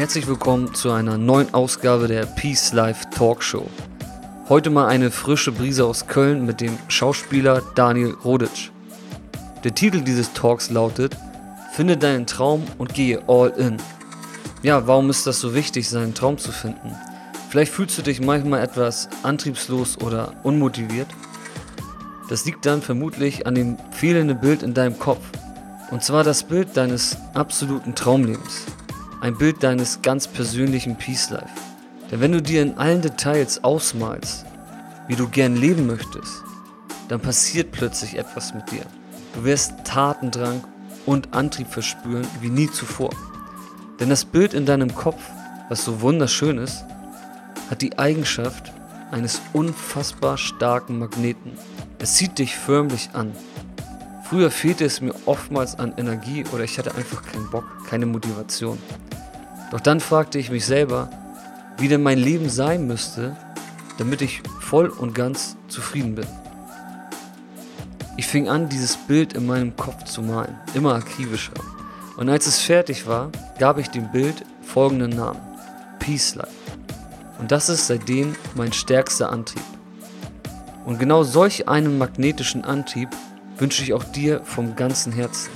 Herzlich willkommen zu einer neuen Ausgabe der Peace Life Talk Show. Heute mal eine frische Brise aus Köln mit dem Schauspieler Daniel Roditsch. Der Titel dieses Talks lautet Finde deinen Traum und gehe all in. Ja, warum ist das so wichtig, seinen Traum zu finden? Vielleicht fühlst du dich manchmal etwas antriebslos oder unmotiviert. Das liegt dann vermutlich an dem fehlenden Bild in deinem Kopf. Und zwar das Bild deines absoluten Traumlebens. Ein Bild deines ganz persönlichen Peace Life. Denn wenn du dir in allen Details ausmalst, wie du gern leben möchtest, dann passiert plötzlich etwas mit dir. Du wirst Tatendrang und Antrieb verspüren wie nie zuvor. Denn das Bild in deinem Kopf, was so wunderschön ist, hat die Eigenschaft eines unfassbar starken Magneten. Es zieht dich förmlich an. Früher fehlte es mir oftmals an Energie oder ich hatte einfach keinen Bock, keine Motivation. Doch dann fragte ich mich selber, wie denn mein Leben sein müsste, damit ich voll und ganz zufrieden bin. Ich fing an, dieses Bild in meinem Kopf zu malen, immer akribischer. Und als es fertig war, gab ich dem Bild folgenden Namen: Peace Life. Und das ist seitdem mein stärkster Antrieb. Und genau solch einen magnetischen Antrieb wünsche ich auch dir vom ganzen Herzen.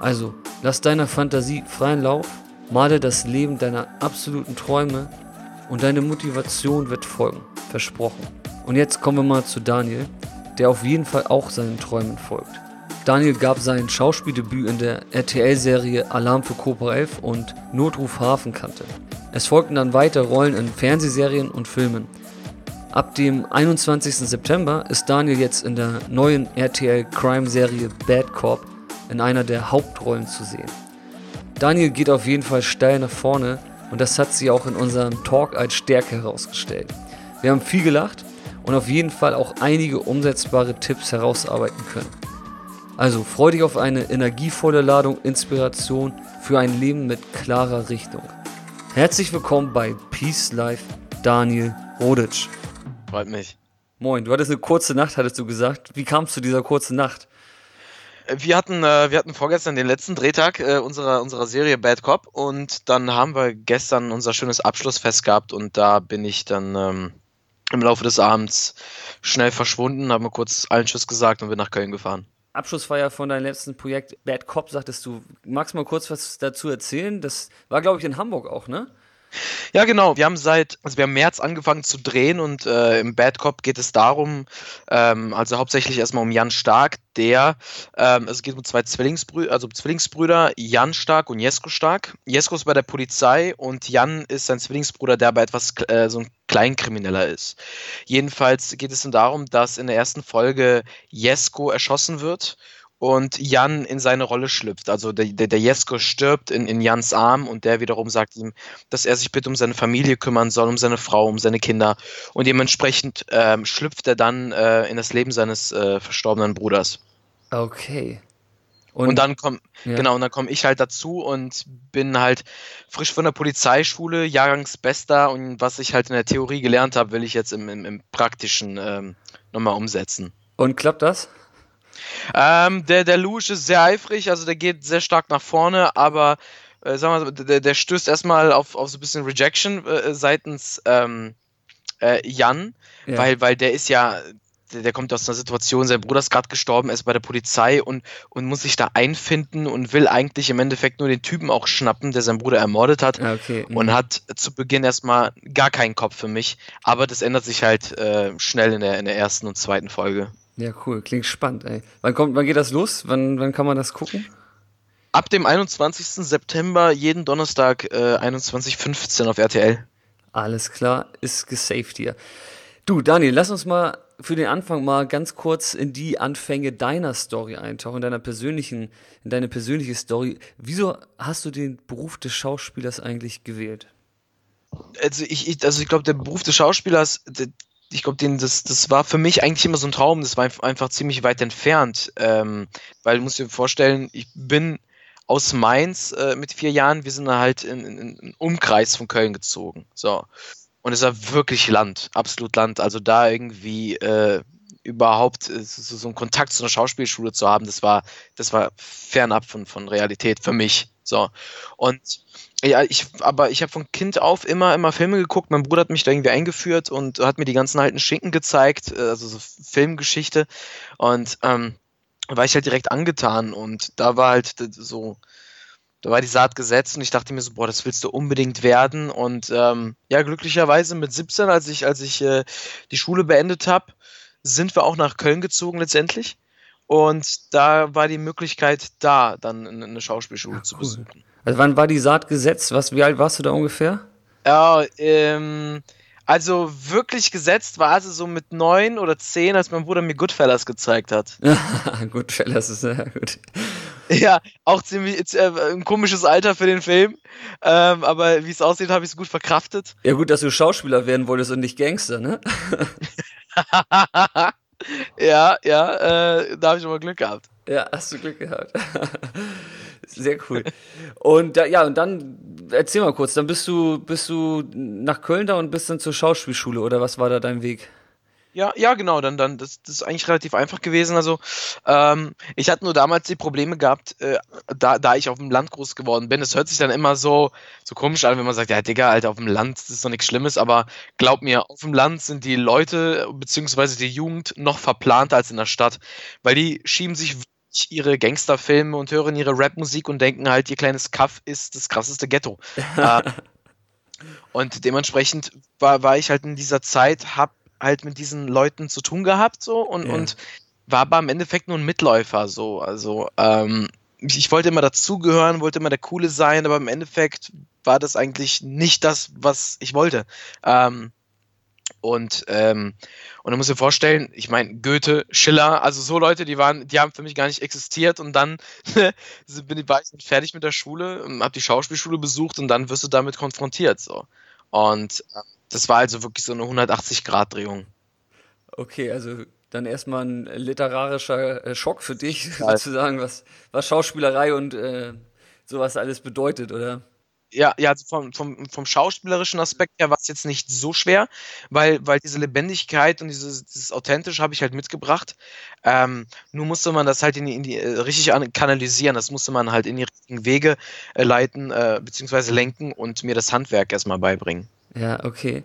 Also, lass deiner Fantasie freien Lauf, male das Leben deiner absoluten Träume und deine Motivation wird folgen. Versprochen. Und jetzt kommen wir mal zu Daniel, der auf jeden Fall auch seinen Träumen folgt. Daniel gab sein Schauspieldebüt in der RTL-Serie Alarm für Cobra 11 und Notruf Hafenkante. Es folgten dann weitere Rollen in Fernsehserien und Filmen. Ab dem 21. September ist Daniel jetzt in der neuen RTL Crime-Serie Bad Cop in einer der Hauptrollen zu sehen. Daniel geht auf jeden Fall steil nach vorne und das hat sie auch in unserem Talk als Stärke herausgestellt. Wir haben viel gelacht und auf jeden Fall auch einige umsetzbare Tipps herausarbeiten können. Also freu dich auf eine energievolle Ladung Inspiration für ein Leben mit klarer Richtung. Herzlich willkommen bei Peace Life, Daniel Roditsch. Freut mich. Moin, du hattest eine kurze Nacht, hattest du gesagt. Wie kamst du dieser kurzen Nacht? Wir hatten, äh, wir hatten vorgestern den letzten Drehtag äh, unserer, unserer Serie Bad Cop und dann haben wir gestern unser schönes Abschlussfest gehabt und da bin ich dann ähm, im Laufe des Abends schnell verschwunden, habe mir kurz allen Tschüss gesagt und bin nach Köln gefahren. Abschlussfeier von deinem letzten Projekt Bad Cop, sagtest du. Magst du mal kurz was dazu erzählen? Das war, glaube ich, in Hamburg auch, ne? Ja, genau. Wir haben seit, also wir haben März angefangen zu drehen und äh, im Bad Cop geht es darum, ähm, also hauptsächlich erstmal um Jan Stark, der, ähm, es geht um zwei Zwillingsbrüder, also Zwillingsbrüder, Jan Stark und Jesko Stark. Jesko ist bei der Polizei und Jan ist sein Zwillingsbruder, der aber etwas äh, so ein Kleinkrimineller ist. Jedenfalls geht es dann darum, dass in der ersten Folge Jesko erschossen wird und Jan in seine Rolle schlüpft. Also der, der, der Jesko stirbt in, in Jans Arm und der wiederum sagt ihm, dass er sich bitte um seine Familie kümmern soll, um seine Frau, um seine Kinder. Und dementsprechend ähm, schlüpft er dann äh, in das Leben seines äh, verstorbenen Bruders. Okay. Und, und dann komm, ja. genau, und dann komme ich halt dazu und bin halt frisch von der Polizeischule, Jahrgangsbester und was ich halt in der Theorie gelernt habe, will ich jetzt im, im, im Praktischen ähm, nochmal umsetzen. Und klappt das? Ähm, der, der Luge ist sehr eifrig, also der geht sehr stark nach vorne, aber äh, sagen wir, der, der stößt erstmal auf, auf so ein bisschen Rejection äh, seitens ähm, äh, Jan, ja. weil, weil der ist ja, der, kommt aus einer Situation, sein Bruder ist gerade gestorben, er ist bei der Polizei und, und muss sich da einfinden und will eigentlich im Endeffekt nur den Typen auch schnappen, der seinen Bruder ermordet hat okay. und mhm. hat zu Beginn erstmal gar keinen Kopf für mich, aber das ändert sich halt äh, schnell in der, in der ersten und zweiten Folge. Ja, cool. Klingt spannend, ey. Wann, kommt, wann geht das los? Wann, wann kann man das gucken? Ab dem 21. September, jeden Donnerstag äh, 21.15 auf RTL. Alles klar, ist gesaved hier. Du, Daniel, lass uns mal für den Anfang mal ganz kurz in die Anfänge deiner Story eintauchen, in deiner persönlichen, in deine persönliche Story. Wieso hast du den Beruf des Schauspielers eigentlich gewählt? Also ich, ich also ich glaube, der Beruf des Schauspielers, ich glaube, das, das war für mich eigentlich immer so ein Traum, das war einfach ziemlich weit entfernt. Ähm, weil du musst dir vorstellen, ich bin aus Mainz äh, mit vier Jahren, wir sind halt in, in, in einen Umkreis von Köln gezogen. So. Und es war wirklich Land, absolut Land. Also da irgendwie äh, überhaupt äh, so, so einen Kontakt zu einer Schauspielschule zu haben, das war, das war fernab von, von Realität für mich. So. Und ja, ich, aber ich habe von Kind auf immer, immer Filme geguckt. Mein Bruder hat mich da irgendwie eingeführt und hat mir die ganzen alten Schinken gezeigt, äh, also so Filmgeschichte. Und ähm, war ich halt direkt angetan und da war halt so, da war die Saat gesetzt und ich dachte mir so, boah, das willst du unbedingt werden. Und ähm, ja, glücklicherweise mit 17, als ich, als ich äh, die Schule beendet habe, sind wir auch nach Köln gezogen letztendlich. Und da war die Möglichkeit da, dann eine Schauspielschule Ach, zu besuchen. Also wann war die Saat gesetzt? Was, wie alt warst du da ungefähr? Ja, ähm, also wirklich gesetzt war sie so mit neun oder zehn, als mein Bruder mir Goodfellas gezeigt hat. Goodfellas ist ja gut. Ja, auch ziemlich äh, ein komisches Alter für den Film. Ähm, aber wie es aussieht, habe ich es gut verkraftet. Ja, gut, dass du Schauspieler werden wolltest und nicht Gangster, ne? ja, ja, äh, da habe ich aber Glück gehabt. Ja, hast du Glück gehabt. Sehr cool. Und ja, und dann erzähl mal kurz, dann bist du, bist du nach Köln da und bist dann zur Schauspielschule oder was war da dein Weg? Ja, ja, genau, dann, dann, das, das ist eigentlich relativ einfach gewesen. Also, ähm, ich hatte nur damals die Probleme gehabt, äh, da, da ich auf dem Land groß geworden bin. Es hört sich dann immer so, so komisch an, wenn man sagt, ja, Digga, Alter, auf dem Land, das ist doch nichts Schlimmes, aber glaub mir, auf dem Land sind die Leute, beziehungsweise die Jugend noch verplanter als in der Stadt, weil die schieben sich ihre Gangsterfilme und hören ihre Rapmusik und denken halt, ihr kleines Kaff ist das krasseste Ghetto. äh, und dementsprechend war, war ich halt in dieser Zeit, hab halt mit diesen Leuten zu tun gehabt so und, ja. und war aber im Endeffekt nur ein Mitläufer so. Also ähm, ich wollte immer dazugehören, wollte immer der Coole sein, aber im Endeffekt war das eigentlich nicht das, was ich wollte. Ähm, und, ähm, und dann muss ich dir vorstellen, ich meine, Goethe, Schiller, also so Leute, die waren, die haben für mich gar nicht existiert und dann bin ich, war ich fertig mit der Schule, habe die Schauspielschule besucht und dann wirst du damit konfrontiert. So. Und äh, das war also wirklich so eine 180-Grad-Drehung. Okay, also dann erstmal ein literarischer äh, Schock für dich, sozusagen, was, was Schauspielerei und äh, sowas alles bedeutet, oder? ja, ja, also vom, vom, vom schauspielerischen Aspekt her war es jetzt nicht so schwer, weil, weil diese Lebendigkeit und dieses, dieses Authentische habe ich halt mitgebracht. Ähm, nur musste man das halt in die, in die äh, richtig kanalisieren, das musste man halt in die richtigen Wege äh, leiten, äh, beziehungsweise lenken und mir das Handwerk erstmal beibringen. Ja, okay.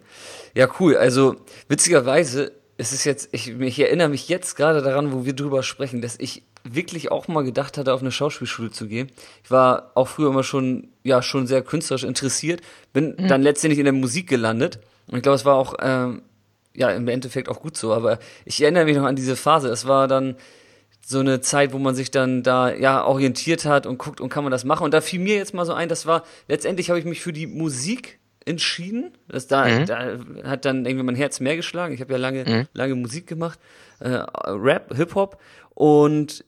Ja, cool. Also witzigerweise es ist jetzt, ich, ich erinnere mich jetzt gerade daran, wo wir drüber sprechen, dass ich wirklich auch mal gedacht hatte, auf eine Schauspielschule zu gehen. Ich war auch früher immer schon, ja, schon sehr künstlerisch interessiert, bin mhm. dann letztendlich in der Musik gelandet. Und ich glaube, es war auch, ähm, ja, im Endeffekt auch gut so. Aber ich erinnere mich noch an diese Phase. Es war dann so eine Zeit, wo man sich dann da, ja, orientiert hat und guckt, und kann man das machen. Und da fiel mir jetzt mal so ein, das war, letztendlich habe ich mich für die Musik entschieden. Das da, mhm. da hat dann irgendwie mein Herz mehr geschlagen. Ich habe ja lange, mhm. lange Musik gemacht, äh, Rap, Hip-Hop. Und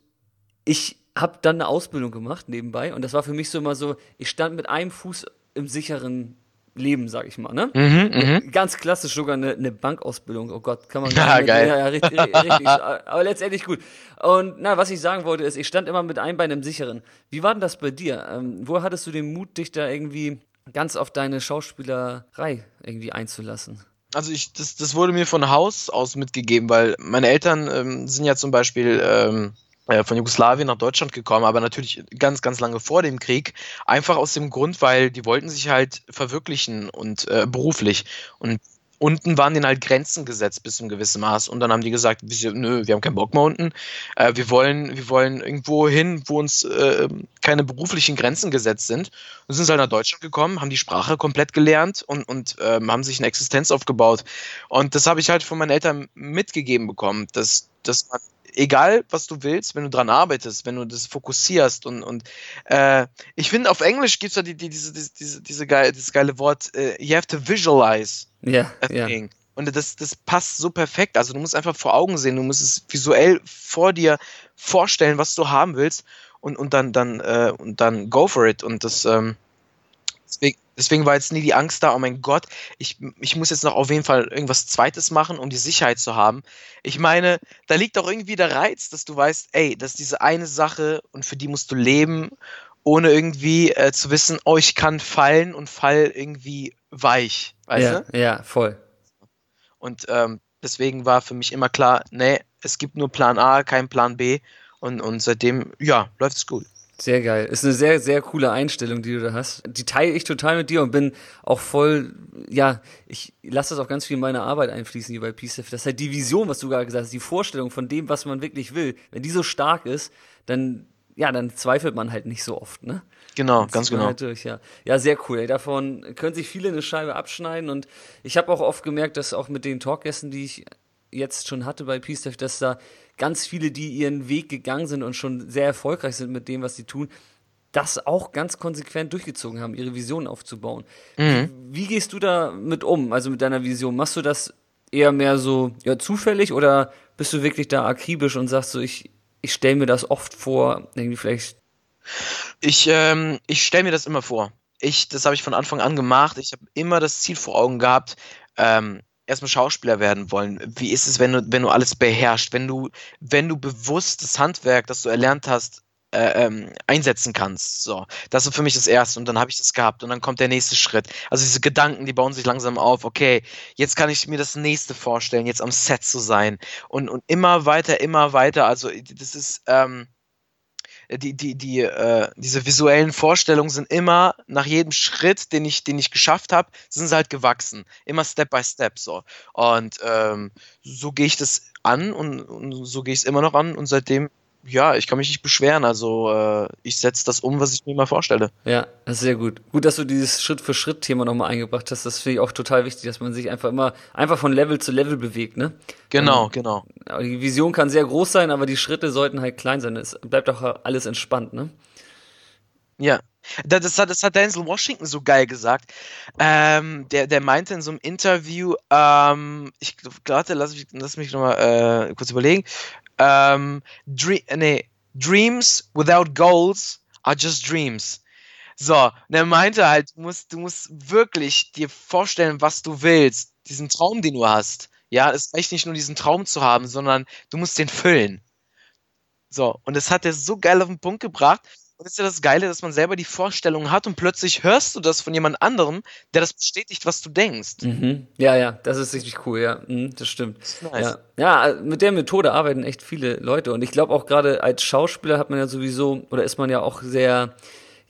ich habe dann eine Ausbildung gemacht nebenbei und das war für mich so immer so, ich stand mit einem Fuß im sicheren Leben, sag ich mal, ne? Mhm, mhm. Ganz klassisch sogar eine, eine, Bankausbildung. Oh Gott, kann man ja, mit, geil. Ja, ja, richtig, richtig, aber letztendlich gut. Und na, was ich sagen wollte, ist, ich stand immer mit einem Bein im Sicheren. Wie war denn das bei dir? Ähm, wo hattest du den Mut, dich da irgendwie ganz auf deine Schauspielerei irgendwie einzulassen? Also ich, das, das wurde mir von Haus aus mitgegeben, weil meine Eltern ähm, sind ja zum Beispiel ähm, äh, von Jugoslawien nach Deutschland gekommen, aber natürlich ganz, ganz lange vor dem Krieg. Einfach aus dem Grund, weil die wollten sich halt verwirklichen und äh, beruflich. Und unten waren denen halt Grenzen gesetzt bis zu einem gewissen Maß. Und dann haben die gesagt, nö, wir haben keinen Bock mehr unten. Äh, wir, wollen, wir wollen irgendwo hin, wo uns äh, keine beruflichen Grenzen gesetzt sind. Und sind halt nach Deutschland gekommen, haben die Sprache komplett gelernt und, und ähm, haben sich eine Existenz aufgebaut. Und das habe ich halt von meinen Eltern mitgegeben bekommen, dass, dass man egal was du willst, wenn du dran arbeitest, wenn du das fokussierst und, und äh, ich finde, auf Englisch gibt es ja die, die, diese, diese, diese geile, dieses geile Wort, uh, you have to visualize yeah, a thing. Und das, das passt so perfekt. Also du musst einfach vor Augen sehen, du musst es visuell vor dir vorstellen, was du haben willst und, und dann, dann, äh, und dann go for it. Und das, ähm, deswegen, deswegen war jetzt nie die Angst da, oh mein Gott, ich, ich muss jetzt noch auf jeden Fall irgendwas Zweites machen, um die Sicherheit zu haben. Ich meine, da liegt auch irgendwie der Reiz, dass du weißt, ey, das ist diese eine Sache und für die musst du leben, ohne irgendwie äh, zu wissen, oh, ich kann fallen und fall irgendwie weich. Weißt ja, du? ja, voll. Und ähm, deswegen war für mich immer klar, nee, es gibt nur Plan A, kein Plan B. Und, und seitdem, ja, läuft es gut. Sehr geil. Ist eine sehr, sehr coole Einstellung, die du da hast. Die teile ich total mit dir und bin auch voll, ja, ich lasse das auch ganz viel in meine Arbeit einfließen hier bei PCF. Das ist halt die Vision, was du gerade gesagt hast, die Vorstellung von dem, was man wirklich will. Wenn die so stark ist, dann, ja, dann zweifelt man halt nicht so oft, ne? Genau, ganz genau. Halt durch, ja. ja, sehr cool. Ey. Davon können sich viele eine Scheibe abschneiden und ich habe auch oft gemerkt, dass auch mit den Talkgästen, die ich jetzt schon hatte bei PeaceDev, dass da ganz viele, die ihren Weg gegangen sind und schon sehr erfolgreich sind mit dem, was sie tun, das auch ganz konsequent durchgezogen haben, ihre Vision aufzubauen. Wie, wie gehst du da mit um, also mit deiner Vision? Machst du das eher mehr so ja, zufällig oder bist du wirklich da akribisch und sagst so, ich, ich stelle mir das oft vor, irgendwie vielleicht Ich, ähm, ich stelle mir das immer vor. Ich, das habe ich von Anfang an gemacht. Ich habe immer das Ziel vor Augen gehabt, ähm, erstmal Schauspieler werden wollen. Wie ist es, wenn du, wenn du alles beherrschst, wenn du, wenn du bewusst das Handwerk, das du erlernt hast, äh, ähm, einsetzen kannst. So, das ist für mich das Erste und dann habe ich das gehabt und dann kommt der nächste Schritt. Also diese Gedanken, die bauen sich langsam auf. Okay, jetzt kann ich mir das nächste vorstellen, jetzt am Set zu sein und, und immer weiter, immer weiter. Also das ist ähm, die, die, die, äh, diese visuellen Vorstellungen sind immer nach jedem Schritt, den ich, den ich geschafft habe, sind sie halt gewachsen. Immer Step by Step so. Und ähm, so gehe ich das an und, und so gehe ich es immer noch an und seitdem, ja, ich kann mich nicht beschweren. Also äh, ich setze das um, was ich mir immer vorstelle. Ja, sehr gut. Gut, dass du dieses Schritt-für-Schritt-Thema nochmal eingebracht hast. Das finde ich auch total wichtig, dass man sich einfach immer einfach von Level zu Level bewegt, ne? Genau, genau. Aber Die Vision kann sehr groß sein, aber die Schritte sollten halt klein sein. Es bleibt auch alles entspannt, ne? Ja. Da- Das hat, das hat Denzel Washington so geil gesagt. Ähm, der, der meinte in so einem Interview, ähm, ich glaube, lass mich, lass mich nochmal äh, kurz überlegen. Ähm, Dre nee, Dreams without goals are just dreams. So, und er meinte halt, du musst, du musst wirklich dir vorstellen, was du willst, diesen Traum, den du hast. Ja, es reicht nicht nur diesen Traum zu haben, sondern du musst den füllen. So, und das hat er so geil auf den Punkt gebracht. Und das ist ja das Geile, dass man selber die Vorstellung hat und plötzlich hörst du das von jemand anderem, der das bestätigt, was du denkst. Mhm. Ja, ja, das ist richtig cool, ja. Mhm, das stimmt. ist nice. Ja. ja, mit der Methode arbeiten echt viele Leute. Und ich glaube auch gerade als Schauspieler hat man ja sowieso, oder ist man ja auch sehr,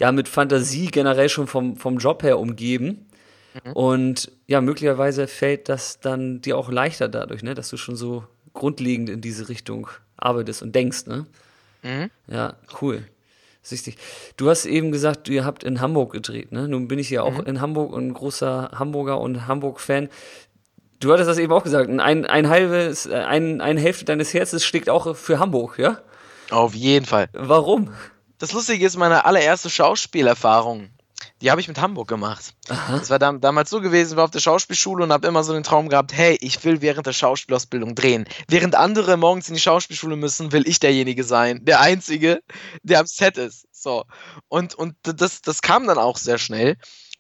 ja, mit Fantasie generell schon vom, vom Job her umgeben. Und ja, möglicherweise fällt das dann dir auch leichter dadurch, ne, dass du schon so grundlegend in diese Richtung arbeitest und denkst, ne? Mhm. Ja, cool. Richtig. Du hast eben gesagt, ihr habt in Hamburg gedreht, ne? Nun bin ich ja auch in Hamburg und ein großer Hamburger und Hamburg-Fan. Du hattest das eben auch gesagt, ein, ein halbes, äh, ein, eine Hälfte deines Herzens schlägt auch für Hamburg, ja? Auf jeden Fall. Warum? Das Lustige ist, meine allererste Schauspielerfahrung, die habe ich mit Hamburg gemacht. Das war dam damals so gewesen, ich war auf der Schauspielschule und habe immer so den Traum gehabt, hey, ich will während der Schauspielausbildung drehen. Während andere morgens in die Schauspielschule müssen, will ich derjenige sein, der Einzige, der am Set ist. So. Und, und das, das kam dann auch sehr schnell.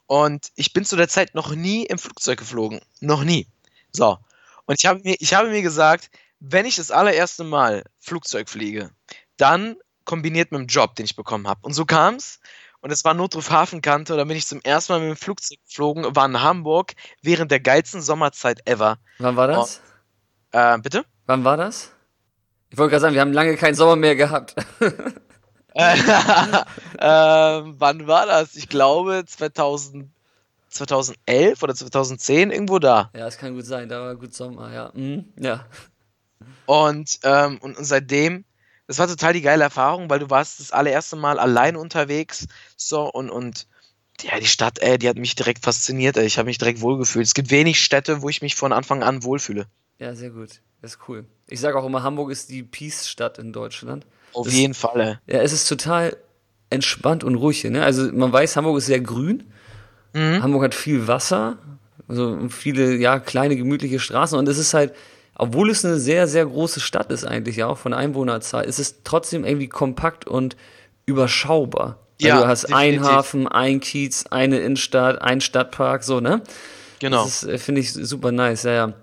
Und ich bin zu der Zeit noch nie im Flugzeug geflogen. Noch nie. So. Und ich habe mir, ich habe mir gesagt, wenn ich das allererste Mal Flugzeug fliege, dann kombiniert mit dem Job, den ich bekommen habe. Und so kam es. Und es war Notruf Hafenkante. Und dann bin ich zum ersten Mal mit dem Flugzeug geflogen, war in Hamburg während der geilsten Sommerzeit ever. Wann war das? Äh, bitte? Wann war das? Ich wollte gerade sagen, wir haben lange keinen Sommer mehr gehabt. Äh, ähm, wann war das? Ich glaube 2000, 2011 oder 2010, irgendwo da. ja, es kann gut sein, da war gut Sommer, ja. Mhm, ja. Und, ähm, und, und seitdem, das war total die geile Erfahrung, weil du warst das allererste Mal allein unterwegs. So, und, und ja, die Stadt, ey, die hat mich direkt fasziniert, ey. Ich habe mich direkt wohlgefühlt. Es gibt wenig Städte, wo ich mich von Anfang an wohlfühle. Ja, sehr gut. Das ist cool. Ich sage auch immer, Hamburg ist die Peace-Stadt in Deutschland. Auf Das- jeden Fall, ey. Ja, es ist total entspannt und ruhig hier. Ne? Also man weiß, Hamburg ist sehr grün. Mhm. Hamburg hat viel Wasser, Also viele, ja, kleine, gemütliche Straßen. Und es ist halt, obwohl es eine sehr, sehr große Stadt ist eigentlich, ja, auch von Einwohnerzahl, ist es trotzdem irgendwie kompakt und überschaubar. Also ja, du hast definitiv. einen Hafen, ein Kiez, eine Innenstadt, ein Stadtpark, so, ne? Genau. Das äh, finde ich super nice, ja, ja.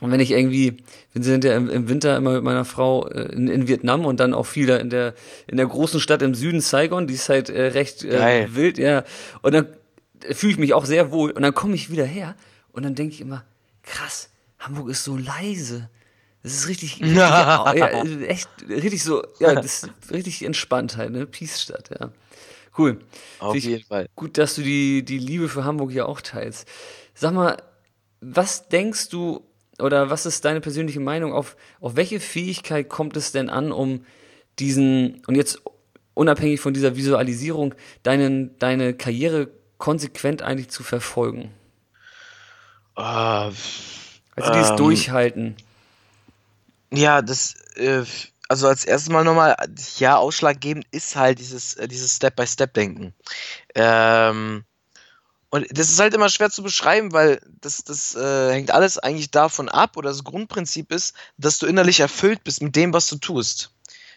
Und wenn ich irgendwie, wir sind ja im, im Winter immer mit meiner Frau äh, in, in, Vietnam und dann auch viel da in der, in der großen Stadt im Süden, Saigon, die ist halt äh, recht äh, wild, ja. Und dann fühle ich mich auch sehr wohl. Und dann komme ich wieder her und dann denke ich immer, krass, Hamburg ist so leise. Das ist richtig, richtig ja, echt richtig so, ja, das ist richtig entspannt halt, ne? Peace-Stadt, ja. Cool. Auf Find jeden Fall. Gut, dass du die, die Liebe für Hamburg hier auch teilst. Sag mal, was denkst du oder was ist deine persönliche Meinung auf, auf welche Fähigkeit kommt es denn an, um diesen, und jetzt unabhängig von dieser Visualisierung, deinen, deine Karriere konsequent eigentlich zu verfolgen? Uh, also dieses ähm, Durchhalten. Ja, das, äh, also als erstes Mal nochmal, ja, ausschlaggebend ist halt dieses, äh, dieses Step-by-Step-Denken. Ähm, und das ist halt immer schwer zu beschreiben, weil das, das äh, hängt alles eigentlich davon ab, oder das Grundprinzip ist, dass du innerlich erfüllt bist mit dem, was du tust.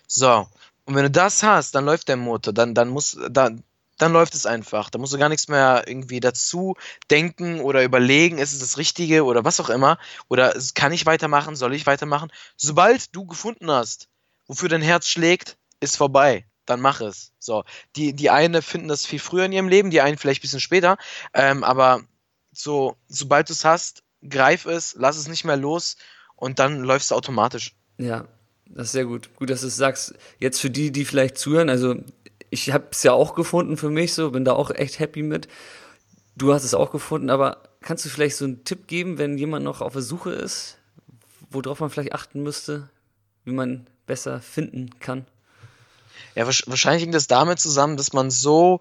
So. Und wenn du das hast, dann läuft der Motor, dann, dann muss, dann, dann läuft es einfach. Da musst du gar nichts mehr irgendwie dazu denken oder überlegen, ist es das Richtige oder was auch immer. Oder kann ich weitermachen, soll ich weitermachen? Sobald du gefunden hast, wofür dein Herz schlägt, ist vorbei. Dann mach es. So. Die, die eine finden das viel früher in ihrem Leben, die einen vielleicht ein bisschen später. Ähm, aber so, sobald du es hast, greif es, lass es nicht mehr los und dann läufst du automatisch. Ja, das ist sehr gut. Gut, dass du es sagst. Jetzt für die, die vielleicht zuhören, also ich habe es ja auch gefunden für mich so, bin da auch echt happy mit. Du hast es auch gefunden, aber kannst du vielleicht so einen Tipp geben, wenn jemand noch auf der Suche ist, worauf man vielleicht achten müsste, wie man besser finden kann? Ja, wahrscheinlich hängt das damit zusammen, dass man so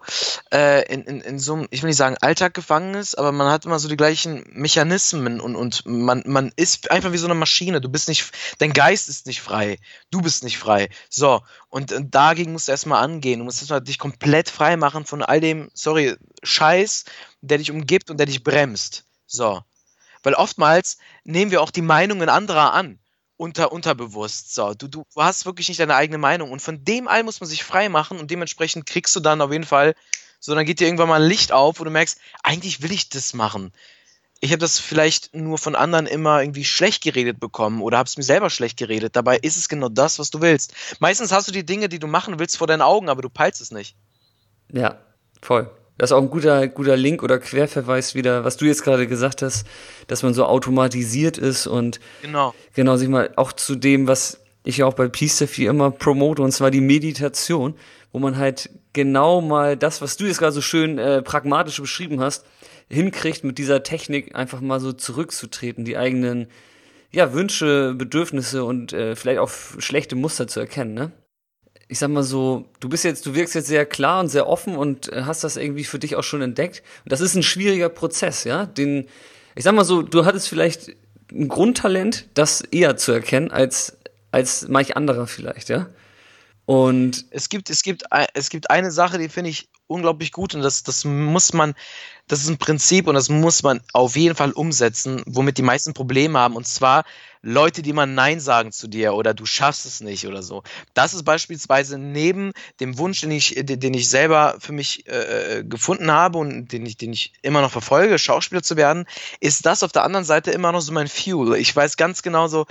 äh, in, in, in so einem, ich will nicht sagen Alltag gefangen ist, aber man hat immer so die gleichen Mechanismen und, und man, man ist einfach wie so eine Maschine. Du bist nicht, dein Geist ist nicht frei. Du bist nicht frei. So, und, und dagegen musst du erstmal angehen. Du musst erstmal dich komplett frei machen von all dem, sorry, Scheiß, der dich umgibt und der dich bremst. So. Weil oftmals nehmen wir auch die Meinungen anderer an unter unterbewusst. So, du, du hast wirklich nicht deine eigene Meinung. Und von dem all muss man sich frei machen und dementsprechend kriegst du dann auf jeden Fall, so dann geht dir irgendwann mal ein Licht auf, wo du merkst, eigentlich will ich das machen. Ich habe das vielleicht nur von anderen immer irgendwie schlecht geredet bekommen oder habe es mir selber schlecht geredet. Dabei ist es genau das, was du willst. Meistens hast du die Dinge, die du machen willst, vor deinen Augen, aber du peilst es nicht. Ja, voll. Das ist auch ein guter, guter Link oder Querverweis wieder, was du jetzt gerade gesagt hast, dass man so automatisiert ist und genau, genau sich mal auch zu dem, was ich ja auch bei Peace immer promote, und zwar die Meditation, wo man halt genau mal das, was du jetzt gerade so schön äh, pragmatisch beschrieben hast, hinkriegt, mit dieser Technik einfach mal so zurückzutreten, die eigenen ja, Wünsche, Bedürfnisse und äh, vielleicht auch schlechte Muster zu erkennen, ne? Ich sag mal so, du bist jetzt, du wirkst jetzt sehr klar und sehr offen und äh, hast das irgendwie für dich auch schon entdeckt. Und das ist ein schwieriger Prozess, ja. Den, ich sag mal so, du hattest vielleicht ein Grundtalent, das eher zu erkennen als, als manch anderer vielleicht, ja. Und es gibt, es gibt, es gibt eine Sache, die finde ich unglaublich gut und das, das muss man, das ist ein Prinzip und das muss man auf jeden Fall umsetzen, womit die meisten Probleme haben und zwar Leute, die mal Nein sagen zu dir oder du schaffst es nicht oder so. Das ist beispielsweise neben dem Wunsch, den ich, den ich selber für mich äh, äh, gefunden habe und den ich, den ich immer noch verfolge, Schauspieler zu werden, ist das auf der anderen Seite immer noch so mein Fuel. Ich weiß ganz genau so,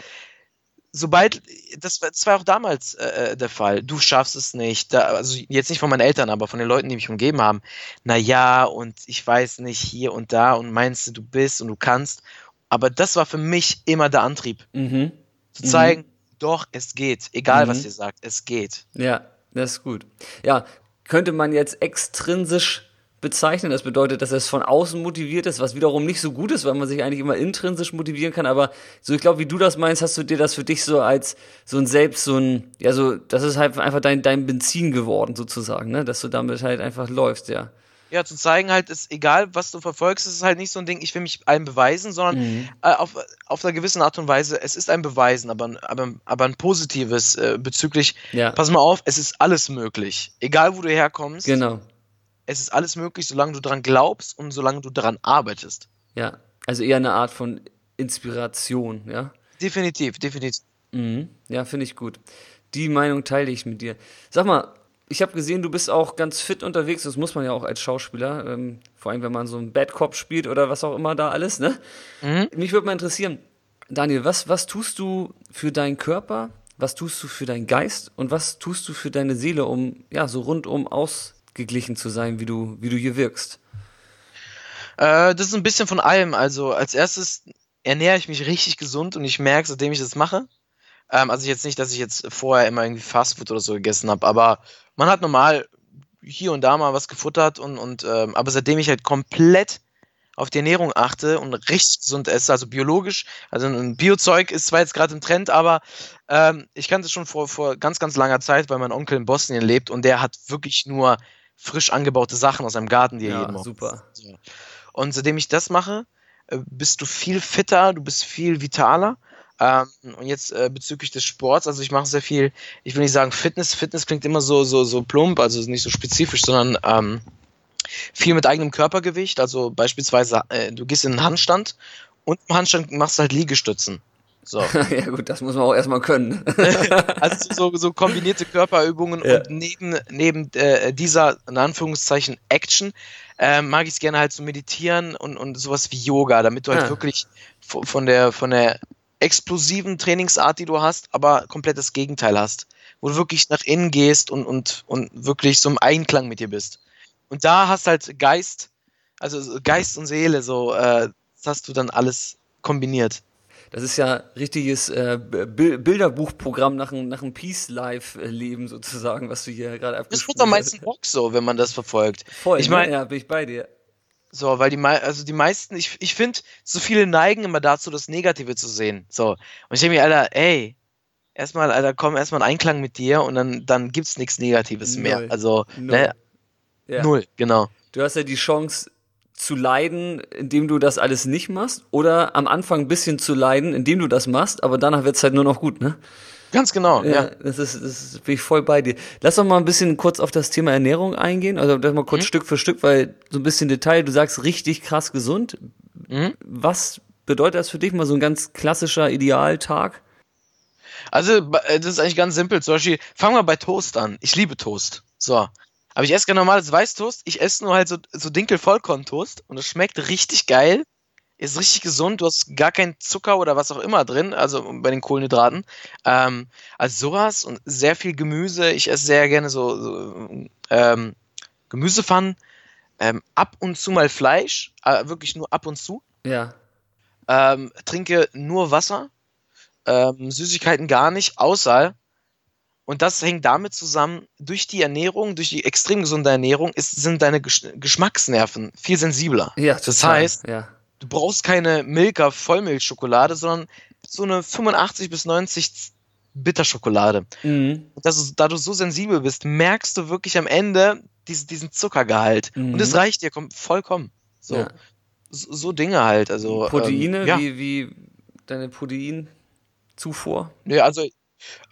sobald, das, das war auch damals äh, äh, der Fall, du schaffst es nicht, da, also jetzt nicht von meinen Eltern, aber von den Leuten, die mich umgeben haben, naja, und ich weiß nicht, hier und da und meinst du, du bist und du kannst, aber das war für mich immer der Antrieb, mhm. zu zeigen, mhm. doch, es geht, egal mhm. was ihr sagt, es geht. Ja, das ist gut. Ja, könnte man jetzt extrinsisch bezeichnen. Das bedeutet, dass es von außen motiviert ist, was wiederum nicht so gut ist, weil man sich eigentlich immer intrinsisch motivieren kann. Aber so, ich glaube, wie du das meinst, hast du dir das für dich so als so ein Selbst, so ein, ja, so, das ist halt einfach dein, dein Benzin geworden, sozusagen, ne? Dass du damit halt einfach läufst, ja. Ja, zu zeigen halt, ist egal, was du verfolgst, ist halt nicht so ein Ding, ich will mich allen beweisen, sondern mhm. äh, auf, auf einer gewissen Art und Weise, es ist ein Beweisen, aber, aber, aber ein positives äh, bezüglich, ja. pass mal auf, es ist alles möglich. Egal, wo du herkommst. Genau es ist alles möglich, solange du daran glaubst und solange du daran arbeitest. Ja, Also eher eine Art von Inspiration, ja? Definitiv, definitiv. Mhm. Ja, finde ich gut. Die Meinung teile ich mit dir. Sag mal, ich habe gesehen, du bist auch ganz fit unterwegs. Das muss man ja auch als Schauspieler. Ähm, vor allem, wenn man so einen Bad Cop spielt oder was auch immer da alles, ne? Mhm. Mich würde mal interessieren, Daniel, was, was tust du für deinen Körper? Was tust du für deinen Geist? Und was tust du für deine Seele, um ja so rundum ausgeglichen zu sein, wie du, wie du hier wirkst? Äh, das ist ein bisschen von allem. Also als erstes ernähre ich mich richtig gesund und ich merke, seitdem ich das mache, ähm, also jetzt nicht, dass ich jetzt vorher immer irgendwie Fastfood oder so gegessen habe, aber man hat normal hier und da mal was gefuttert und, und ähm, aber seitdem ich halt komplett auf die Ernährung achte und richtig gesund esse, also biologisch, also ein Biozeug ist zwar jetzt gerade im Trend, aber ähm, ich kannte es schon vor, vor ganz, ganz langer Zeit, weil mein Onkel in Bosnien lebt und der hat wirklich nur frisch angebaute Sachen aus seinem Garten, die er ja, jeden Morgen super. Und seitdem ich das mache, äh, bist du viel fitter, du bist viel vitaler. Ähm, und jetzt äh, bezüglich des Sports, also ich mache sehr viel, ich will nicht sagen Fitness, Fitness klingt immer so, so, so plump, also nicht so spezifisch, sondern ähm, viel mit eigenem Körpergewicht, also beispielsweise äh, du gehst in einen Handstand und im Handstand machst du halt Liegestützen. So. ja gut, das muss man auch erstmal können. also so, so kombinierte Körperübungen ja. und neben, neben äh, dieser, in Anführungszeichen, Action, äh, mag ich es gerne halt so meditieren und, und sowas wie Yoga, damit du halt ah. wirklich von der, von der explosiven Trainingsart, die du hast, aber komplett das Gegenteil hast. Wo du wirklich nach innen gehst und, und, und wirklich so im Einklang mit dir bist. Und da hast halt Geist, also Geist und Seele, so, äh, das hast du dann alles kombiniert. Das ist ja richtiges äh, Bilderbuchprogramm nach einem, nach einem Peace-Life-Leben sozusagen, was du hier gerade abgespielt hast. Das wird am meisten Bock so, wenn man das verfolgt. Voll, ich meine, ja, bin ich bei dir. So, weil die, also die meisten, ich, ich finde, so viele neigen immer dazu, das Negative zu sehen. So. Und ich denke mir, Alter, ey, erstmal, Alter, komm erstmal in Einklang mit dir und dann, dann gibt's nichts Negatives null. mehr. Also, null. Ne? Ja. null, genau. Du hast ja die Chance zu leiden, indem du das alles nicht machst, oder am Anfang ein bisschen zu leiden, indem du das machst, aber danach wird's halt nur noch gut, ne? Ganz genau, ja. ja. Das ist, das bin ich voll bei dir. Lass doch mal ein bisschen kurz auf das Thema Ernährung eingehen, also das mal kurz mhm. Stück für Stück, weil so ein bisschen Detail, du sagst richtig krass gesund. Mhm. Was bedeutet das für dich mal so ein ganz klassischer Idealtag? Also, äh, das ist eigentlich ganz simpel. Zum Beispiel, fangen wir bei Toast an. Ich liebe Toast. So. Aber ich esse gerne normales Weißtoast. Ich esse nur halt so, so Dinkel-Vollkorn-Toast und es schmeckt richtig geil ist richtig gesund, du hast gar keinen Zucker oder was auch immer drin, also bei den Kohlenhydraten. Ähm, also sowas und sehr viel Gemüse. Ich esse sehr gerne so, so ähm, Gemüsepfannen. Ähm, ab und zu mal Fleisch, äh, wirklich nur ab und zu. Ja. Ähm, trinke nur Wasser, ähm, Süßigkeiten gar nicht, außer und das hängt damit zusammen, durch die Ernährung, durch die extrem gesunde Ernährung, ist, sind deine Geschmacksnerven viel sensibler. Ja, total. das heißt, ja du brauchst keine Milka Vollmilchschokolade, sondern so eine 85 bis 90 Bitterschokolade. Mhm. Das ist, da du so sensibel bist, merkst du wirklich am Ende diesen, diesen Zuckergehalt. Mhm. Und es reicht dir vollkommen. So, ja. so, so, Dinge halt. Also, Proteine, ähm, ja. wie, wie deine Proteinzufuhr? Ja, also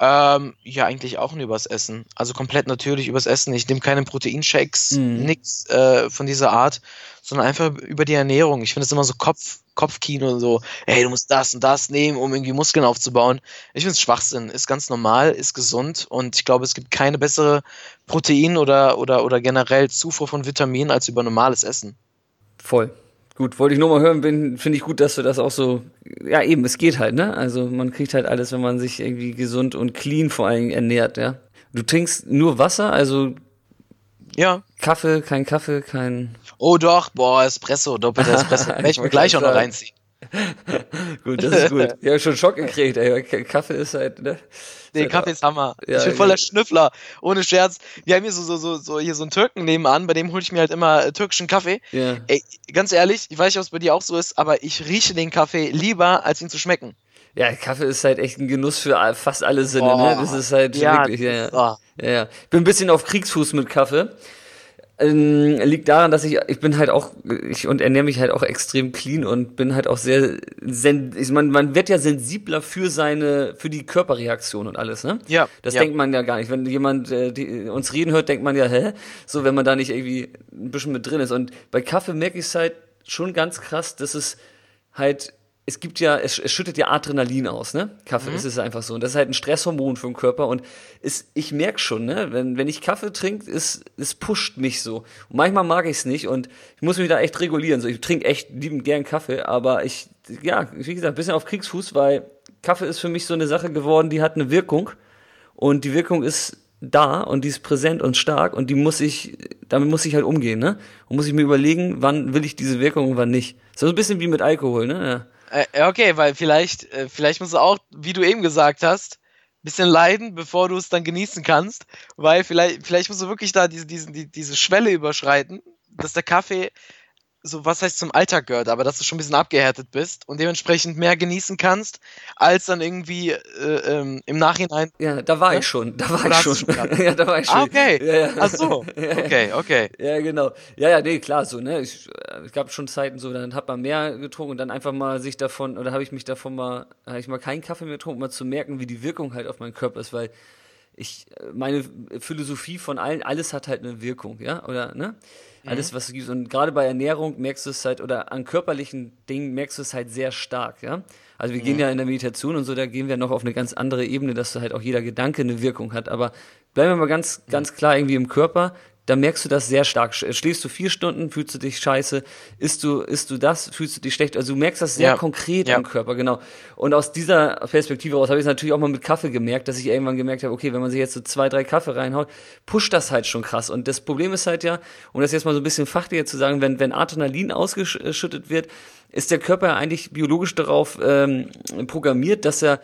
ähm, ja, eigentlich auch nur übers Essen. Also komplett natürlich übers Essen. Ich nehme keine Proteinshakes, mhm. nichts äh, von dieser Art, sondern einfach über die Ernährung. Ich finde es immer so Kopf, Kopfkino und so, hey, du musst das und das nehmen, um irgendwie Muskeln aufzubauen. Ich finde es Schwachsinn. Ist ganz normal, ist gesund und ich glaube, es gibt keine bessere Protein- oder, oder, oder generell Zufuhr von Vitaminen als über normales Essen. Voll. Gut, wollte ich nur mal hören, finde ich gut, dass du das auch so, ja eben, es geht halt, ne? Also man kriegt halt alles, wenn man sich irgendwie gesund und clean vor allem ernährt, ja? Du trinkst nur Wasser, also ja. Kaffee, kein Kaffee, kein... Oh doch, boah, Espresso, doppelter Espresso, werde ich mir gleich auch noch reinziehen. gut, das ist gut. Ja, schon Schock gekriegt, ey. Kaffee ist halt, ne? Nee, Kaffee ist Hammer. Ja, ich bin voller Schnüffler. Ohne Scherz. Wir haben hier so, so, so, so, hier so einen Türken nebenan, bei dem hole ich mir halt immer äh, türkischen Kaffee. Ja. Ey, ganz ehrlich, ich weiß nicht, ob es bei dir auch so ist, aber ich rieche den Kaffee lieber, als ihn zu schmecken. Ja, Kaffee ist halt echt ein Genuss für fast alle Sinne, oh, ne? Das ist halt ja, wirklich, ja, ja. Oh. ja, ja. Ich bin ein bisschen auf Kriegsfuß mit Kaffee. Ähm, liegt daran, dass ich, ich bin halt auch, ich und ernähre mich halt auch extrem clean und bin halt auch sehr, sen, ich, man, man wird ja sensibler für seine, für die Körperreaktion und alles, ne? Ja. Das ja. denkt man ja gar nicht. Wenn jemand äh, die, uns reden hört, denkt man ja, hä? So, wenn man da nicht irgendwie ein bisschen mit drin ist. Und bei Kaffee merke ich es halt schon ganz krass, dass es halt es gibt ja, es, es, schüttet ja Adrenalin aus, ne? Kaffee, mhm. das ist einfach so. Und das ist halt ein Stresshormon für den Körper. Und ist, ich merke schon, ne, wenn, wenn ich Kaffee trinke, es, es pusht mich so. Und manchmal mag ich es nicht und ich muss mich da echt regulieren. So, ich trinke echt liebend gern Kaffee, aber ich, ja, wie gesagt, ein bisschen auf Kriegsfuß, weil Kaffee ist für mich so eine Sache geworden, die hat eine Wirkung. Und die Wirkung ist da und die ist präsent und stark und die muss ich, damit muss ich halt umgehen, ne? Und muss ich mir überlegen, wann will ich diese Wirkung und wann nicht. So ein bisschen wie mit Alkohol, ne? Ja. Äh, okay, weil vielleicht, äh, vielleicht musst du auch, wie du eben gesagt hast, bisschen leiden, bevor du es dann genießen kannst, weil vielleicht, vielleicht musst du wirklich da diese, diese, diese Schwelle überschreiten, dass der Kaffee so was heißt zum Alltag gehört, aber dass du schon ein bisschen abgehärtet bist und dementsprechend mehr genießen kannst, als dann irgendwie äh, ähm, im Nachhinein. Ja, da war ja? ich schon. Da war ich schon. ja, da war ich ah, schon. Ah, okay. Ja, ja. Ach so. Okay, okay. Ja, genau. Ja, ja, nee, klar, so, ne. Ich, es gab schon Zeiten so, dann hat man mehr getrunken und dann einfach mal sich davon, oder habe ich mich davon mal, habe ich mal keinen Kaffee mehr getrunken, mal zu merken, wie die Wirkung halt auf meinen Körper ist, weil ich, meine Philosophie von allen, alles hat halt eine Wirkung, ja, oder, ne? Alles, mhm. was du gibst. Und gerade bei Ernährung merkst du es halt, oder an körperlichen Dingen merkst du es halt sehr stark, ja. Also wir mhm. gehen ja in der Meditation und so, da gehen wir noch auf eine ganz andere Ebene, dass halt auch jeder Gedanke eine Wirkung hat. Aber bleiben wir mal ganz, ganz klar irgendwie im Körper da merkst du das sehr stark. Schläfst du vier Stunden, fühlst du dich scheiße, isst du, isst du das, fühlst du dich schlecht. Also du merkst das sehr ja. konkret ja. im Körper, genau. Und aus dieser Perspektive aus habe ich es natürlich auch mal mit Kaffee gemerkt, dass ich irgendwann gemerkt habe, okay, wenn man sich jetzt so zwei, drei Kaffee reinhaut, pusht das halt schon krass. Und das Problem ist halt ja, um das jetzt mal so ein bisschen fachlicher zu sagen, wenn, wenn Adrenalin ausgeschüttet wird, ist der Körper eigentlich biologisch darauf ähm, programmiert, dass er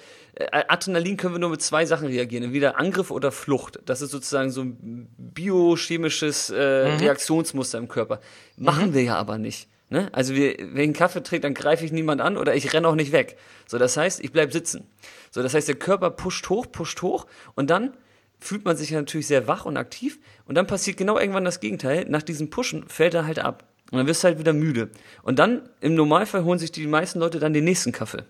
Adrenalin können wir nur mit zwei Sachen reagieren, entweder Angriff oder Flucht. Das ist sozusagen so ein biochemisches äh, mhm. Reaktionsmuster im Körper. Machen mhm. wir ja aber nicht. Ne? Also wir, wenn ich einen Kaffee trinke, dann greife ich niemand an oder ich renne auch nicht weg. So, das heißt, ich bleib sitzen. So, das heißt, der Körper pusht hoch, pusht hoch und dann fühlt man sich ja natürlich sehr wach und aktiv und dann passiert genau irgendwann das Gegenteil. Nach diesem Pushen fällt er halt ab und dann wirst du halt wieder müde. Und dann, im Normalfall, holen sich die meisten Leute dann den nächsten Kaffee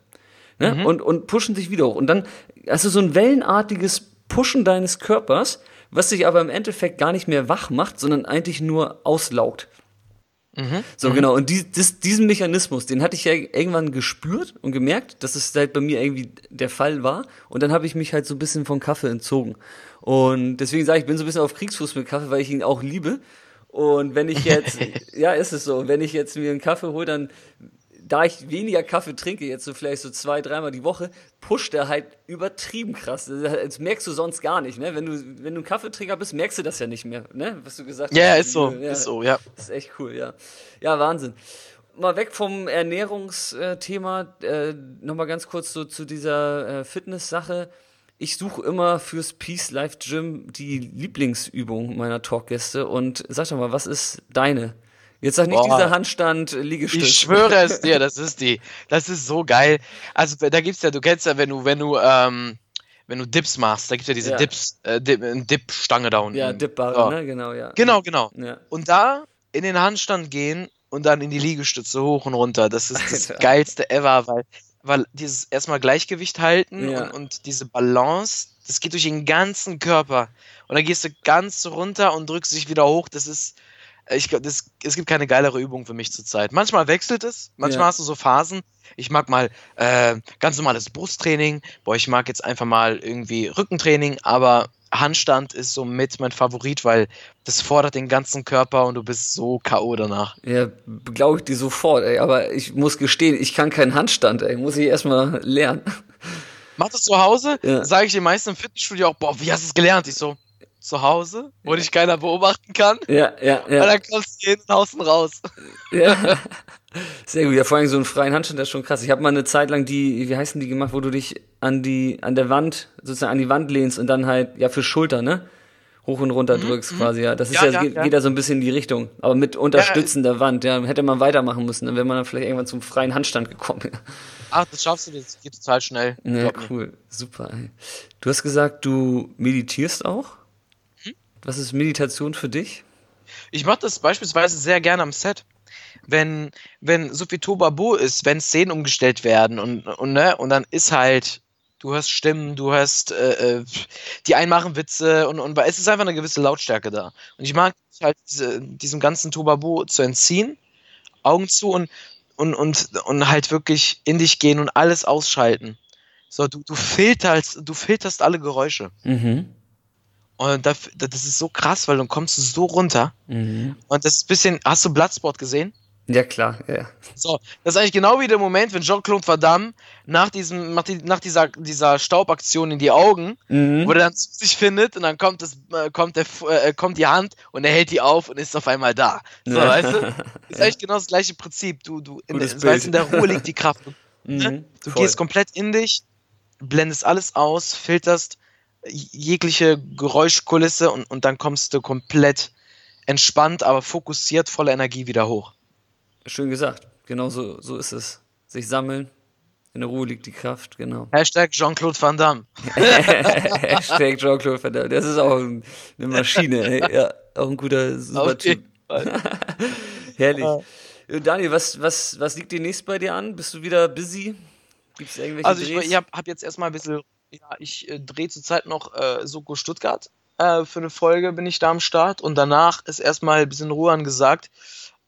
ne? Mhm. und, und pushen sich wieder hoch. Und dann hast du so ein wellenartiges Pushen deines Körpers, was sich aber im Endeffekt gar nicht mehr wach macht, sondern eigentlich nur auslaugt. Mhm. So, mhm. genau. Und die, das, diesen Mechanismus, den hatte ich ja irgendwann gespürt und gemerkt, dass es halt bei mir irgendwie der Fall war. Und dann habe ich mich halt so ein bisschen von Kaffee entzogen. Und deswegen sage ich, ich bin so ein bisschen auf Kriegsfuß mit Kaffee, weil ich ihn auch liebe. Und wenn ich jetzt, ja, ist es so, wenn ich jetzt mir einen Kaffee hole, dann da ich weniger Kaffee trinke, jetzt so vielleicht so zwei, dreimal die Woche, pusht er halt übertrieben krass. Das merkst du sonst gar nicht, ne? Wenn du, wenn du ein Kaffeetrinker bist, merkst du das ja nicht mehr, ne? Was du gesagt yeah, hast. Ja, ist so, ja, ist so, ja. Das ist echt cool, ja. Ja, Wahnsinn. Mal weg vom Ernährungsthema, äh, nochmal ganz kurz so zu dieser äh, Fitness-Sache. Ich suche immer fürs Peace Life Gym die Lieblingsübung meiner Talkgäste und sag doch mal, was ist deine? Jetzt sag nicht Boah. dieser Handstand äh, Liegestütz. Ich schwöre es dir, das ist die. Das ist so geil. Also da gibt's ja, du kennst ja, wenn du, wenn du, ähm, wenn du Dips machst, da gibt's ja diese ja. Dips, äh, Dip, Dip-Stange da unten. Ja, Dipbare, so. ne? Genau, ja. Genau, genau. Ja. Und da in den Handstand gehen und dann in die Liegestütze hoch und runter. Das ist das Alter. geilste ever, weil, weil dieses erstmal Gleichgewicht halten ja. und, und diese Balance, das geht durch den ganzen Körper. Und dann gehst du ganz runter und drückst dich wieder hoch. Das ist, ich glaube, es gibt keine geilere Übung für mich zurzeit. Manchmal wechselt es, manchmal ja. hast du so Phasen. Ich mag mal äh, ganz normales Brusttraining, boah, ich mag jetzt einfach mal irgendwie Rückentraining, aber Handstand ist so mit mein Favorit, weil das fordert den ganzen Körper und du bist so K.O. danach. Ja, glaube ich dir sofort, ey. Aber ich muss gestehen, ich kann keinen Handstand, ey. Muss ich erstmal lernen. Mach das zu Hause, ja. sage ich den meisten im Fitnessstudio auch, boah, wie hast du es gelernt? Ich so, zu Hause, wo dich keiner beobachten kann. Ja, ja, ja. Und dann kommst du jeden außen raus. Ja. Sehr gut. Ja, vor allem so einen freien Handstand, das ist schon krass. Ich habe mal eine Zeit lang die, wie heißen die gemacht, wo du dich an die, an der Wand, sozusagen an die Wand lehnst und dann halt, ja, für Schulter, ne? Hoch und runter mhm, drückst mhm. quasi, ja. Das ist ja, ja, ja, geht, ja, geht, da so ein bisschen in die Richtung. Aber mit Unterstützen der Wand, ja. Hätte man weitermachen müssen, dann wäre man dann vielleicht irgendwann zum freien Handstand gekommen. Ach, das schaffst du, das geht total schnell. Ja, cool. Super, ey. Du hast gesagt, du meditierst auch? Was ist Meditation für dich? Ich mache das beispielsweise sehr gerne am Set. Wenn, wenn so viel Tobabo ist, wenn Szenen umgestellt werden und, und, ne, und dann ist halt, du hörst Stimmen, du hörst, äh, äh die einen machen Witze und, und es ist einfach eine gewisse Lautstärke da. Und ich mag halt diese, diesem ganzen Tobabo zu entziehen, Augen zu und und, und, und halt wirklich in dich gehen und alles ausschalten. So, du, du filterst, du filterst alle Geräusche. Mhm. Und das, das ist so krass, weil dann kommst du so runter. Mhm. Und das ist ein bisschen. Hast du Bloodsport gesehen? Ja, klar, ja. So, das ist eigentlich genau wie der Moment, wenn Jean-Claude Van Damme nach, diesem, nach, nach dieser, dieser Staubaktion in die Augen, Mhm. wo er dann zu sich findet und dann kommt, das, äh, kommt, der, äh, kommt die Hand und er hält die auf und ist auf einmal da. So, Ja. weißt du? Ist eigentlich genau das gleiche Prinzip. Du, du, in, weißt, in der Ruhe liegt die Kraft. Ne? Mhm. Du Voll. gehst komplett in dich, blendest alles aus, filterst jegliche Geräuschkulisse und, und dann kommst du komplett entspannt, aber fokussiert, voller Energie wieder hoch. Schön gesagt. Genau so, so ist es. Sich sammeln. In der Ruhe liegt die Kraft, genau. Hashtag Jean-Claude Van Damme. Hashtag Jean-Claude Van Damme. Das ist auch ein, eine Maschine. Ey. Ja, auch ein guter, super Typ. Herrlich. Ja. Daniel, was, was, was liegt demnächst bei dir an? Bist du wieder busy? Gibt es irgendwelche Also ich, Drehs? ich habe hab jetzt erstmal ein bisschen, ja, ich äh, drehe zurzeit noch äh, Soko Stuttgart. Äh, für eine Folge bin ich da am Start und danach ist erstmal ein bisschen Ruhe angesagt,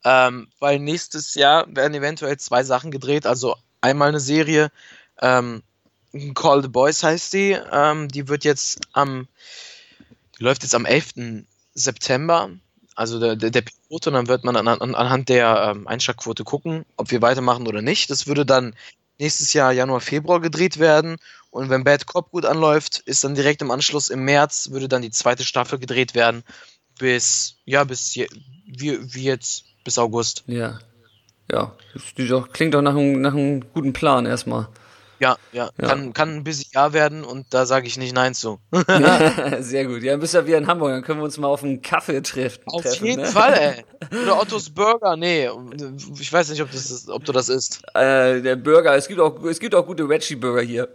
ähm, weil nächstes Jahr werden eventuell zwei Sachen gedreht. Also einmal eine Serie, ähm, Call the Boys heißt die, ähm, die wird jetzt am, die läuft jetzt am 11. September. Also der, der, der Pilot und dann wird man an, an, anhand der ähm, Einschlagquote gucken, ob wir weitermachen oder nicht. Das würde dann nächstes Jahr Januar, Februar gedreht werden. Und wenn Bad Cop gut anläuft, ist dann direkt im Anschluss im März, würde dann die zweite Staffel gedreht werden. Bis, ja, bis je, wie, wie jetzt, bis August. Ja. Ja, das klingt doch, klingt doch nach einem, nach einem guten Plan erstmal. Ja, ja, Ja. Kann, kann ein busy Jahr werden und da sage ich nicht Nein zu. Ja, sehr gut. Ja, dann bist du ja wieder in Hamburg, dann können wir uns mal auf einen Kaffee treffen. Auf treffen, jeden ne? Fall, ey. Oder Ottos Burger, nee. Ich weiß nicht, ob, das ist, ob du das isst. Äh, der Burger, es gibt auch, es gibt auch gute Veggie-Burger hier.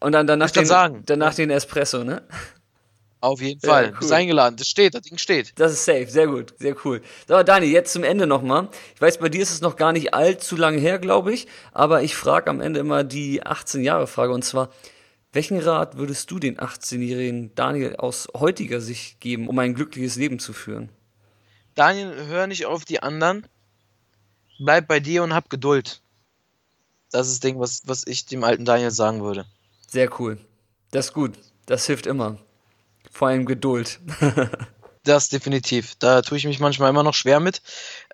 Und dann danach, den, sagen. danach den Espresso, ne? Auf jeden Ja, Fall. cool. Bist eingeladen. Das steht, das Ding steht. Das ist safe, sehr gut, sehr cool. So, Dani, jetzt zum Ende nochmal. Ich weiß, bei dir ist es noch gar nicht allzu lange her, glaube ich, aber ich frage am Ende immer die 18-Jahre-Frage und zwar, welchen Rat würdest du den 18-jährigen Daniel aus heutiger Sicht geben, um ein glückliches Leben zu führen? Daniel, hör nicht auf die anderen. Bleib bei dir und hab Geduld. Das ist das Ding, was, was ich dem alten Daniel sagen würde. Sehr cool. Das ist gut. Das hilft immer. Vor allem Geduld. Das definitiv. Da tue ich mich manchmal immer noch schwer mit.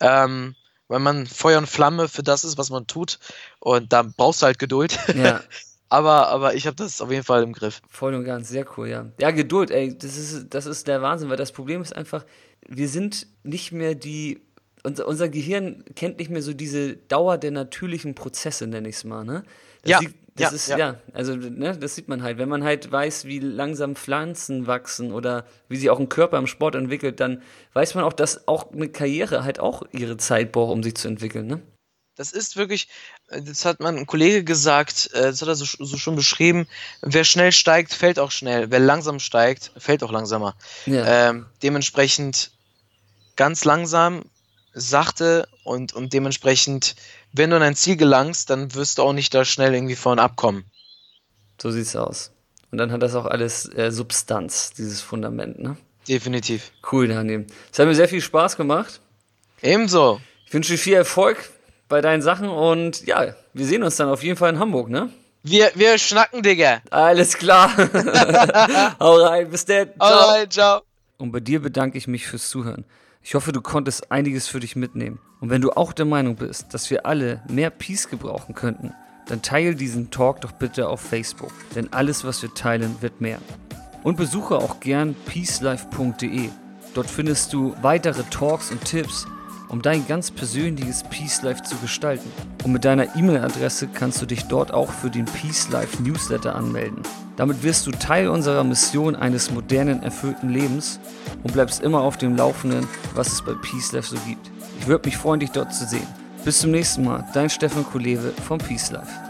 Ähm, weil man Feuer und Flamme für das ist, was man tut. Und da brauchst du halt Geduld. ja, aber, aber ich habe das auf jeden Fall im Griff. voll und ganz. Sehr cool, ja. Ja, Geduld, ey, das ist, das ist der Wahnsinn, weil das Problem ist einfach, wir sind nicht mehr die. Unser, unser Gehirn kennt nicht mehr so diese Dauer der natürlichen Prozesse, nenne ich es mal, ne? Das Ja, liegt- das ja, ist, ja. ja. also, ne, das sieht man halt. Wenn man halt weiß, wie langsam Pflanzen wachsen oder wie sich auch ein Körper im Sport entwickelt, dann weiß man auch, dass auch eine Karriere halt auch ihre Zeit braucht, um sich zu entwickeln, ne? Das ist wirklich, äh, das hat mein Kollege gesagt, äh, das hat er so, so schon beschrieben, wer schnell steigt, fällt auch schnell. Wer langsam steigt, fällt auch langsamer. Ja. Ähm, dementsprechend ganz langsam, sachte und, und dementsprechend, wenn du an ein Ziel gelangst, dann wirst du auch nicht da schnell irgendwie vorn abkommen. So sieht's aus. Und dann hat das auch alles äh, Substanz, dieses Fundament, ne? Definitiv. Cool, Daniel. Es hat mir sehr viel Spaß gemacht. Ebenso. Ich wünsche dir viel Erfolg bei deinen Sachen und ja, wir sehen uns dann auf jeden Fall in Hamburg, ne? Wir, wir schnacken, Digga. Alles klar. Hau rein, bis dann. Ciao. Alright, ciao. Und bei dir bedanke ich mich fürs Zuhören. Ich hoffe, du konntest einiges für dich mitnehmen. Und wenn du auch der Meinung bist, dass wir alle mehr Peace gebrauchen könnten, dann teile diesen Talk doch bitte auf Facebook. Denn alles, was wir teilen, wird mehr. Und besuche auch gern peacelife.de. Dort findest du weitere Talks und Tipps, um dein ganz persönliches Peace Life zu gestalten. Und mit deiner E-Mail-Adresse kannst du dich dort auch für den Peace Life Newsletter anmelden. Damit wirst du Teil unserer Mission eines modernen, erfüllten Lebens und bleibst immer auf dem Laufenden, was es bei Peace Life so gibt. Ich würde mich freuen, dich dort zu sehen. Bis zum nächsten Mal, dein Stefan Kulewe vom Peace Life.